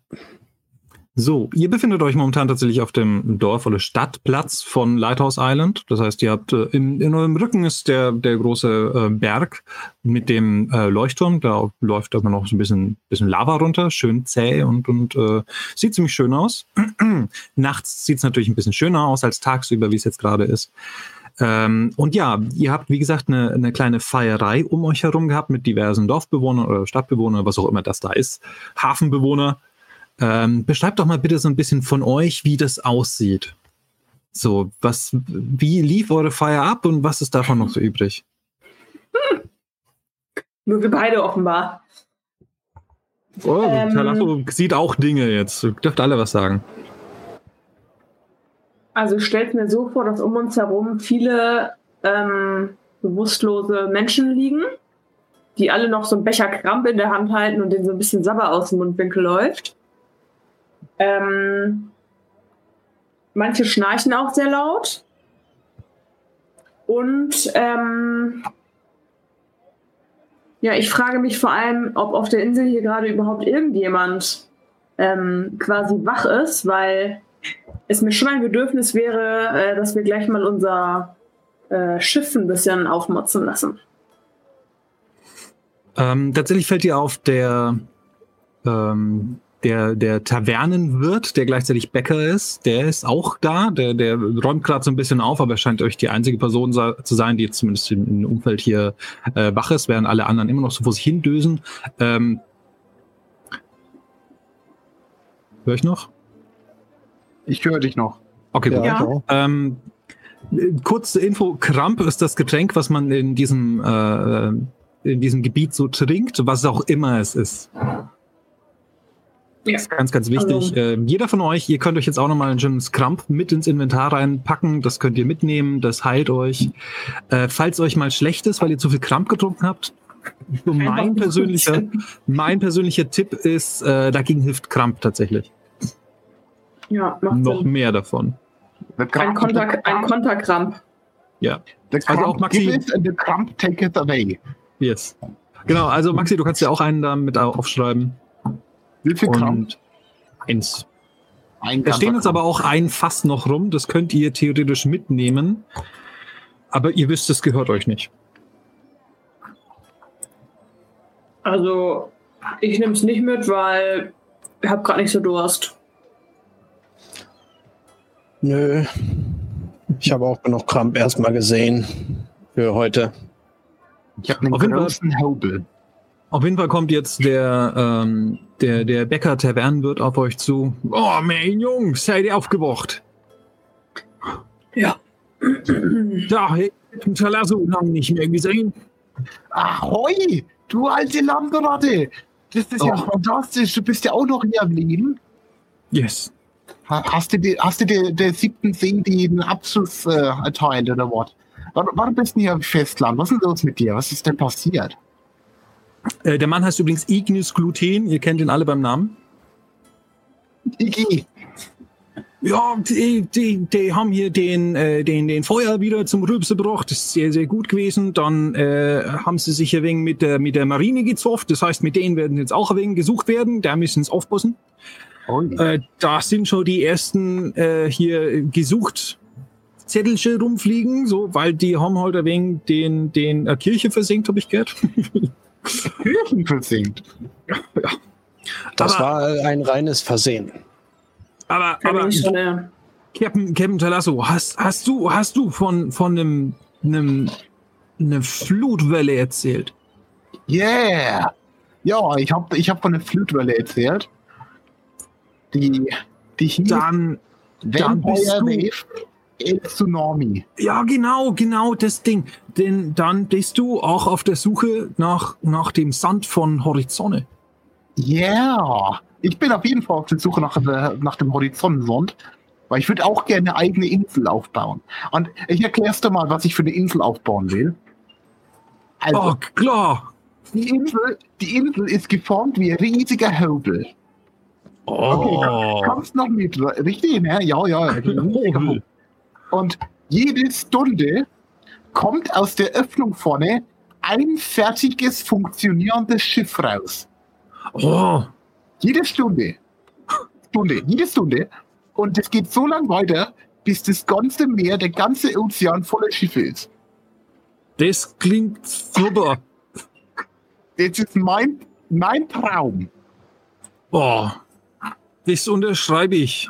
So, ihr befindet euch momentan tatsächlich auf dem Dorf- oder Stadtplatz von Lighthouse Island. Das heißt, ihr habt äh, in, in eurem Rücken ist der, der große äh, Berg mit dem äh, Leuchtturm. Da läuft aber noch so ein bisschen, bisschen Lava runter, schön zäh und, und äh, sieht ziemlich schön aus. (clears throat) Nachts sieht es natürlich ein bisschen schöner aus als tagsüber, wie es jetzt gerade ist. Ähm, und ja, ihr habt, wie gesagt, eine, eine kleine Feierei um euch herum gehabt mit diversen Dorfbewohnern oder Stadtbewohnern, was auch immer das da ist, Hafenbewohner. Ähm, beschreibt doch mal bitte so ein bisschen von euch, wie das aussieht. So, was, wie lief eure Feier ab und was ist davon noch so übrig? Nur wir beide offenbar. Oh, Ähm. Talasso sieht auch Dinge jetzt. Dürft alle was sagen. Also ich stelle mir so vor, dass um uns herum viele ähm, bewusstlose Menschen liegen, die alle noch so einen Becher Kramp in der Hand halten und denen so ein bisschen Sabber aus dem Mundwinkel läuft. Ähm, manche schnarchen auch sehr laut. Und ähm, ja, ich frage mich vor allem, ob auf der Insel hier gerade überhaupt irgendjemand ähm, quasi wach ist, weil es mir schon ein Bedürfnis wäre, äh, dass wir gleich mal unser äh, Schiff ein bisschen aufmotzen lassen. Ähm, tatsächlich fällt dir auf, der, ähm, der, der Tavernenwirt, der gleichzeitig Bäcker ist, der ist auch da. Der, der räumt gerade so ein bisschen auf, aber er scheint euch die einzige Person zu sein, die jetzt zumindest im, Umfeld hier äh, wach ist, während alle anderen immer noch so vor sich hin dösen. Ähm, Hör ich noch? Ich höre dich noch. Okay, gut. Ja. Ähm, kurze Info: Kramp ist das Getränk, was man in diesem, äh, in diesem Gebiet so trinkt, was auch immer es ist. Ja. Das ist ganz, ganz wichtig. Also- äh, jeder von euch, ihr könnt euch jetzt auch nochmal ein schönes Kramp mit ins Inventar reinpacken. Das könnt ihr mitnehmen, das heilt euch. Äh, falls euch mal schlecht ist, weil ihr zu viel Kramp getrunken habt, so mein persönlicher, mein persönlicher Tipp ist, äh, dagegen hilft Kramp tatsächlich. Ja, macht Noch Sinn. mehr davon. Ein, Konter, ein Konterkramp. Ja. The Also auch Maxi- giveth and the crump taketh away. Yes. Genau, also Maxi, du kannst ja auch einen da mit au- aufschreiben. Wie viel eins. Ein Da stehen jetzt aber auch ein Fass noch rum, das könnt ihr theoretisch mitnehmen. Aber ihr wisst, es gehört euch nicht. Also, ich nehme es nicht mit, weil ich habe gerade nicht so Durst. Nö. Ich habe auch genug Kramp erstmal gesehen für heute. Ich habe einen großen Hobel. Auf jeden Fall kommt jetzt der, ähm, der, der Bäcker Tavernenwirt auf euch zu. Oh, mein Jungs, seid ihr aufgewacht? Ja. Ja, hey, Talasso lange nicht mehr gesehen. Ahoi, du alte Landratte. Das ist ja Oh. fantastisch. Du bist ja auch noch hier am Leben. Yes. Ha- Hast du, die, hast du der, der siebten See den Abschluss äh, erteilt oder was? Warum, bist du hier im Festland? Was ist denn los mit dir? Was ist denn passiert? Äh, der Mann heißt übrigens Ignis Gluten. Ihr kennt ihn alle beim Namen. Iggy, Ja, die, die, die haben hier den, äh, den, den Feuer wieder zum Rülpse gebracht. Das ist sehr, sehr gut gewesen. Dann äh, haben sie sich ein wenig mit der, mit der Marine gezofft. Das heißt, mit denen werden jetzt auch ein wenig gesucht werden. Da müssen sie aufpassen. Ui. Äh, da sind schon die ersten äh, hier gesucht Zettelchen rumfliegen, so, weil die haben halt ein wenig den, den äh, Kirche versenkt, habe ich gehört. (laughs) Kirchen versinkt. Das Aber- war ein reines Versehen. Aber, aber Captain, Captain Talasso, hast, hast du, hast du von, von einem, einem, eine Flutwelle erzählt? Yeah! Ja, ich habe ich hab von der Flutwelle erzählt. Die, die hieß Dann, dann bist du- Wave El Tsunami. ja, genau, genau das Ding. Denn dann bist du auch auf der Suche nach, nach dem Sand von Horizonte. Yeah! Ich bin auf jeden Fall auf der Suche nach, der- nach dem Horizontsond, weil ich würde auch gerne eine eigene Insel aufbauen. Und ich erklär's dir mal, was ich für eine Insel aufbauen will. Also, Oh, klar. die, Insel, die Insel ist geformt wie ein riesiger Hobel. Oh. Kommst noch mit, richtig? Ne? Ja, ja. Hobel. (laughs) Und jede Stunde kommt aus der Öffnung vorne ein fertiges, funktionierendes Schiff raus. Oh. Jede Stunde. Stunde, jede Stunde. Und es geht so lang weiter, bis das ganze Meer, der ganze Ozean voller Schiffe ist. Das klingt super. Das ist mein, mein Traum. Oh. Das unterschreibe ich.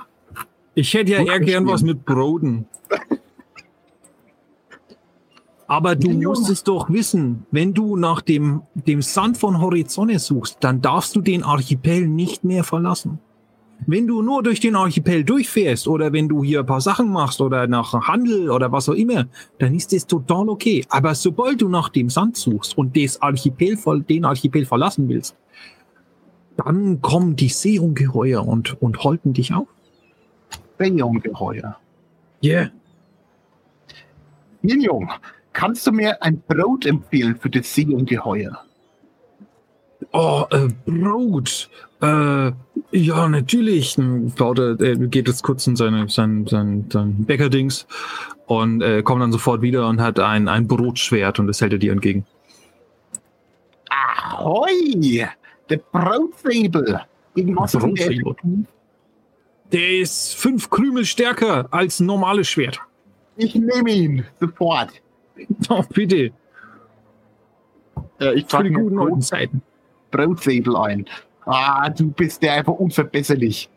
Ich hätte ja eher gern was mit Broden. Aber du musst es doch wissen, wenn du nach dem, dem Sand von Horizonte suchst, dann darfst du den Archipel nicht mehr verlassen. Wenn du nur durch den Archipel durchfährst oder wenn du hier ein paar Sachen machst oder nach Handel oder was auch immer, dann ist das total okay. Aber sobald du nach dem Sand suchst und das Archipel, den Archipel verlassen willst, dann kommen die Seeungeheuer und, und halten dich auf. Seeungeheuer. Yeah. Minion, kannst du mir ein Brot empfehlen für das Seeungeheuer? Oh, äh, Brot. Äh, ja, natürlich. Baut er, er geht jetzt kurz in seine, sein, sein, sein Bäckerdings und äh, kommt dann sofort wieder und hat ein, ein Brotschwert und das hält er dir entgegen. Ahoi! Der Brotsäbel. Gegen was ist Brotsäbel. effektiv? Der ist fünf Krümel stärker als ein normales Schwert. Ich nehme ihn sofort. (laughs) Oh, bitte. Äh, ich Für trage die guten alten Zeiten. Brotsäbel ein. Ah, du bist der einfach unverbesserlich.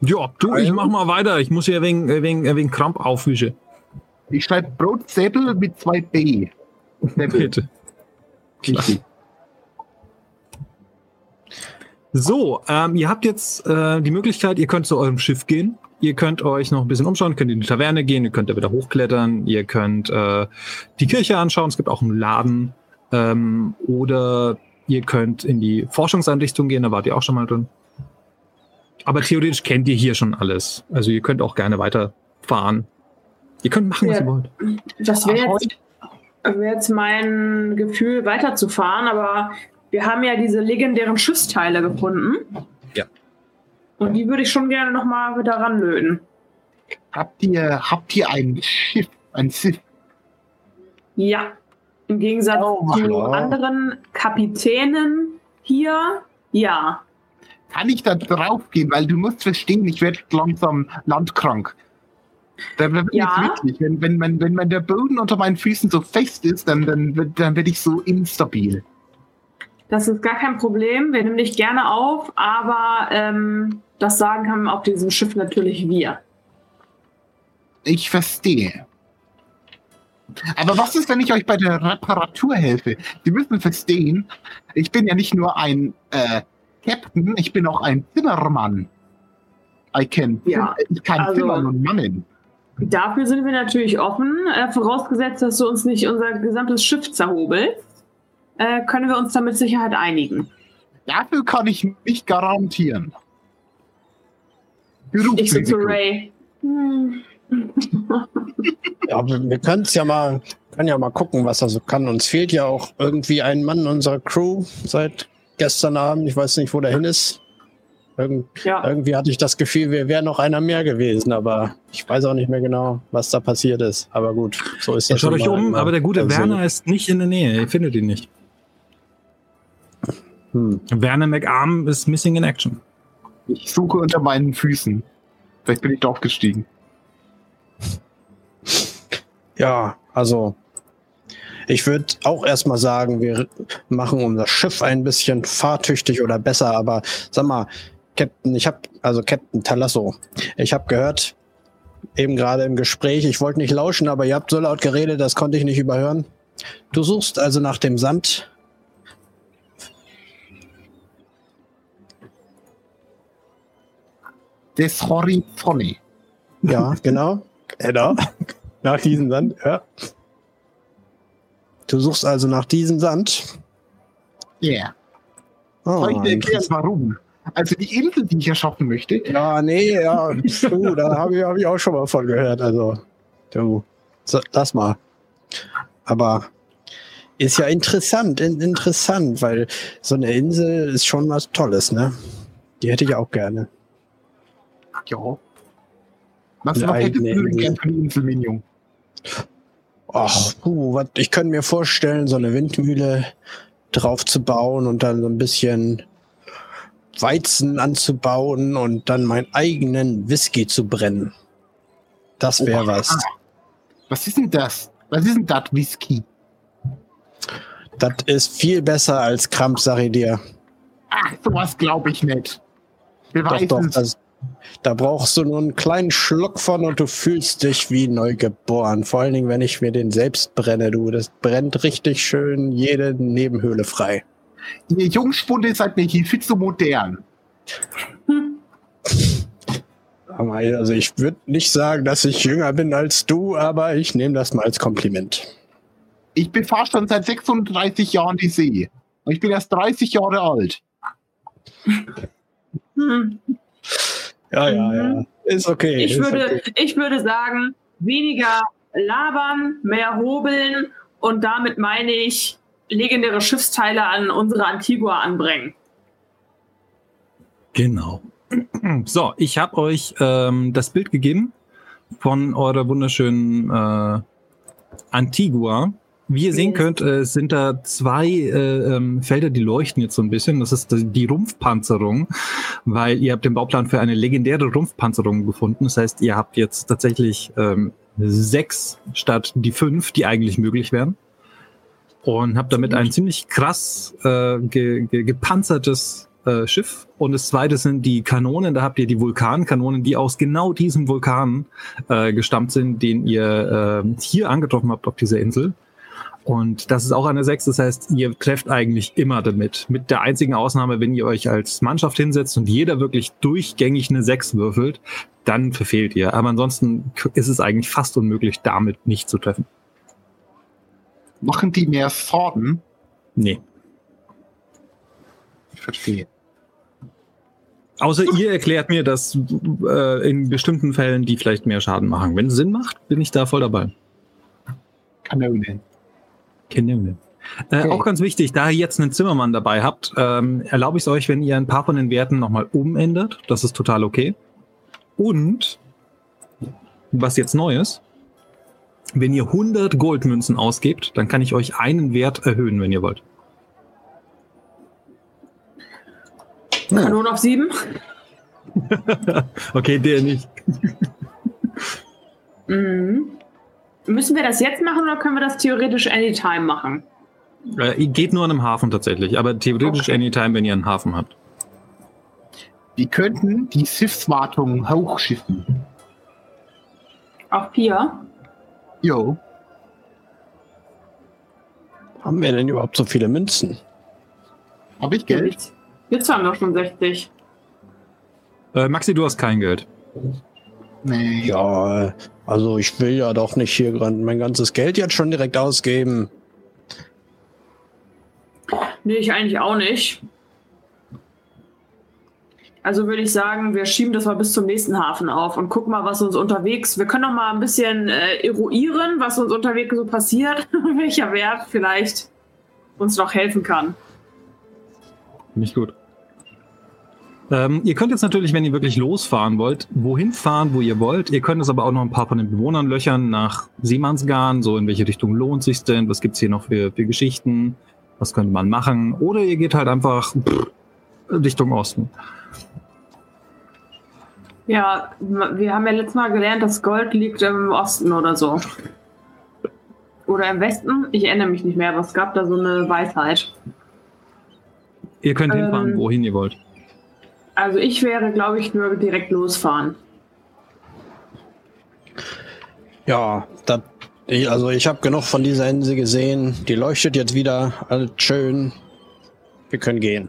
Ja, du, ich mach mal weiter. Ich muss hier wegen, äh, wegen, äh, wegen Kramp aufwischen. Ich schreibe Brotsäbel mit zwei B. (laughs) Bitte. Richtig. So, ähm, ihr habt jetzt äh, die Möglichkeit, ihr könnt zu eurem Schiff gehen. Ihr könnt euch noch ein bisschen umschauen, könnt in die Taverne gehen, ihr könnt da wieder hochklettern, ihr könnt äh, die Kirche anschauen, es gibt auch einen Laden. Ähm, oder ihr könnt in die Forschungseinrichtung gehen, da wart ihr auch schon mal drin. Aber theoretisch kennt ihr hier schon alles. Also ihr könnt auch gerne weiterfahren. Ihr könnt machen, was Ja. ihr wollt. Das wäre jetzt, wär jetzt mein Gefühl, weiterzufahren, aber wir haben ja diese legendären Schiffsteile gefunden. Ja. Und die würde ich schon gerne nochmal wieder ranlöten. Habt ihr, habt ihr ein Schiff Ein Sith. Ja. Im Gegensatz Oh, zu ja. anderen Kapitänen hier, ja. Kann ich da drauf gehen? Weil du musst verstehen, ich werde langsam landkrank. Da bin ich Ja. wirklich. Wenn, wenn, wenn, wenn, der Boden unter meinen Füßen so fest ist, dann, dann, wird- dann werde ich so instabil. Das ist gar kein Problem. Wir nehmen dich gerne auf, aber ähm, das sagen haben auf diesem Schiff natürlich wir. Ich verstehe. Aber was ist, wenn ich euch bei der Reparatur helfe? Sie müssen verstehen, ich bin ja nicht nur ein äh, Captain, ich bin auch ein Zimmermann. I can, Ja, ich kann also- Zimmern und Mannen. Dafür sind wir natürlich offen, äh, vorausgesetzt, dass du uns nicht unser gesamtes Schiff zerhobelst, äh, können wir uns da mit Sicherheit einigen. Dafür kann ich nicht garantieren. Ich so zu. Ray. Hm. Ja, wir, können es ja mal, können ja mal gucken, was er so kann. Uns fehlt ja auch irgendwie ein Mann unserer Crew seit gestern Abend. Ich weiß nicht, wo der hin ist. Irgend, Ja, irgendwie hatte ich das Gefühl, wir wären noch einer mehr gewesen, aber ich weiß auch nicht mehr genau, was da passiert ist. Aber gut, so ist das. Schaut euch um, aber der gute Also, Werner ist nicht in der Nähe. Ihr findet ihn nicht. Hm. Werner McArm ist missing in action. Ich suche unter meinen Füßen. Vielleicht bin ich drauf gestiegen. Ja, also ich würde auch erstmal sagen, wir machen unser Schiff ein bisschen fahrtüchtig oder besser, aber sag mal, Captain, ich habe, also Captain Talasso, ich habe gehört, eben gerade im Gespräch, ich wollte nicht lauschen, aber ihr habt so laut geredet, das konnte ich nicht überhören. Du suchst also nach dem Sand. Des Horizonte. Ja, genau. Genau. (laughs) Nach diesem Sand, ja. Du suchst also nach diesem Sand. Yeah. Oh, Soll ich dir erklären, warum? Also die Insel, die ich erschaffen möchte, Ja, nee, ja, du, da habe ich, hab ich auch schon mal von gehört. Also, du, so, lass mal. Aber ist ja interessant, in, interessant, weil so eine Insel ist schon was Tolles, ne? Die hätte ich auch gerne. Ja. Was, hättest du denn gern für eine Insel, Minion? Ach, puh, wat, ich könnte mir vorstellen, so eine Windmühle drauf zu bauen und dann so ein bisschen Weizen anzubauen und dann meinen eigenen Whisky zu brennen. Das wäre was. Was ist denn das? Was ist denn das Whisky? Das ist viel besser als Krampf, sag ich dir. Ach, sowas glaube ich nicht. Doch, Beweis doch, es. das, da brauchst du nur einen kleinen Schluck von und du fühlst dich wie neugeboren. Vor allen Dingen, wenn ich mir den selbst brenne, du. Das brennt richtig schön jede Nebenhöhle frei. Ihr Jungspunde seid mir hier viel zu modern. Also ich würde nicht sagen, dass ich jünger bin als du, aber ich nehme das mal als Kompliment. Ich befahre schon seit 36 Jahren die See. Und ich bin erst 30 Jahre alt. Ja, ja, ja. Ist okay. ich, ist würde, okay. ich würde sagen, weniger labern, mehr hobeln und damit meine ich legendäre Schiffsteile an unsere Antigua anbringen. Genau. (clears throat) So, ich habe euch ähm, das Bild gegeben von eurer wunderschönen äh, Antigua. Wie ihr sehen könnt, äh, sind da zwei äh, ähm, Felder, die leuchten jetzt so ein bisschen. Das ist die Rumpfpanzerung, weil ihr habt den Bauplan für eine legendäre Rumpfpanzerung gefunden. Das heißt, ihr habt jetzt tatsächlich ähm, sechs statt die fünf, die eigentlich möglich wären. Und habt damit ein ziemlich krass äh, ge ge gepanzertes äh, Schiff. Und das zweite sind die Kanonen. Da habt ihr die Vulkankanonen, die aus genau diesem Vulkan äh, gestammt sind, den ihr äh, hier angetroffen habt auf dieser Insel. Und das ist auch eine 6, das heißt, ihr trefft eigentlich immer damit. Mit der einzigen Ausnahme, wenn ihr euch als Mannschaft hinsetzt und jeder wirklich durchgängig eine 6 würfelt, dann verfehlt ihr. Aber ansonsten ist es eigentlich fast unmöglich, damit nicht zu treffen. Machen die mehr Schaden? Nee. Ich verstehe. Außer ihr erklärt mir, dass äh, in bestimmten Fällen die vielleicht mehr Schaden machen. Wenn es Sinn macht, bin ich da voll dabei. Kanonen. Kanone. Äh, Okay. Auch ganz wichtig, da ihr jetzt einen Zimmermann dabei habt, ähm, erlaube ich es euch, wenn ihr ein paar von den Werten nochmal umändert. Das ist total okay. Und, was jetzt neu ist, Wenn ihr 100 Goldmünzen ausgebt, dann kann ich euch einen Wert erhöhen, wenn ihr wollt. Kanone auf sieben. (laughs) okay, der nicht. (laughs) Mhm. Müssen wir das jetzt machen oder können wir das theoretisch anytime machen? Äh, geht nur an einem Hafen tatsächlich, aber theoretisch Okay. anytime, wenn ihr einen Hafen habt. Wir könnten die Schiffswartung hochschiffen. Auf vier? Jo. Haben wir denn überhaupt so viele Münzen? Hab ich Geld? Jetzt, jetzt haben wir schon 60. Äh, Maxi, du hast kein Geld. Nee. Ja, also ich will ja doch nicht hier gerade mein ganzes Geld jetzt schon direkt ausgeben. Nee, ich eigentlich auch nicht. Also würde ich sagen, wir schieben das mal bis zum nächsten Hafen auf und gucken mal, was uns unterwegs. Wir können noch mal ein bisschen äh, eruieren, was uns unterwegs so passiert, (laughs) welcher Wert vielleicht uns noch helfen kann. Nicht gut. Ähm, ihr könnt jetzt natürlich, wenn ihr wirklich losfahren wollt, wohin fahren, wo ihr wollt. Ihr könnt es aber auch noch ein paar von den Bewohnern löchern nach Seemannsgarn, so in welche Richtung lohnt sich denn, was gibt's hier noch für, für Geschichten, was könnte man machen. Oder ihr geht halt einfach pff, Richtung Osten. Ja, wir haben ja letztes Mal gelernt, das Gold liegt im Osten oder so. Oder im Westen. Ich erinnere mich nicht mehr, aber es gab da so eine Weisheit. Ihr könnt Ähm. hinfahren, wohin ihr wollt. Also ich wäre, glaube ich, nur direkt losfahren. Ja, das, also ich habe genug von dieser Insel gesehen. Die leuchtet jetzt wieder, alles schön. Wir können gehen.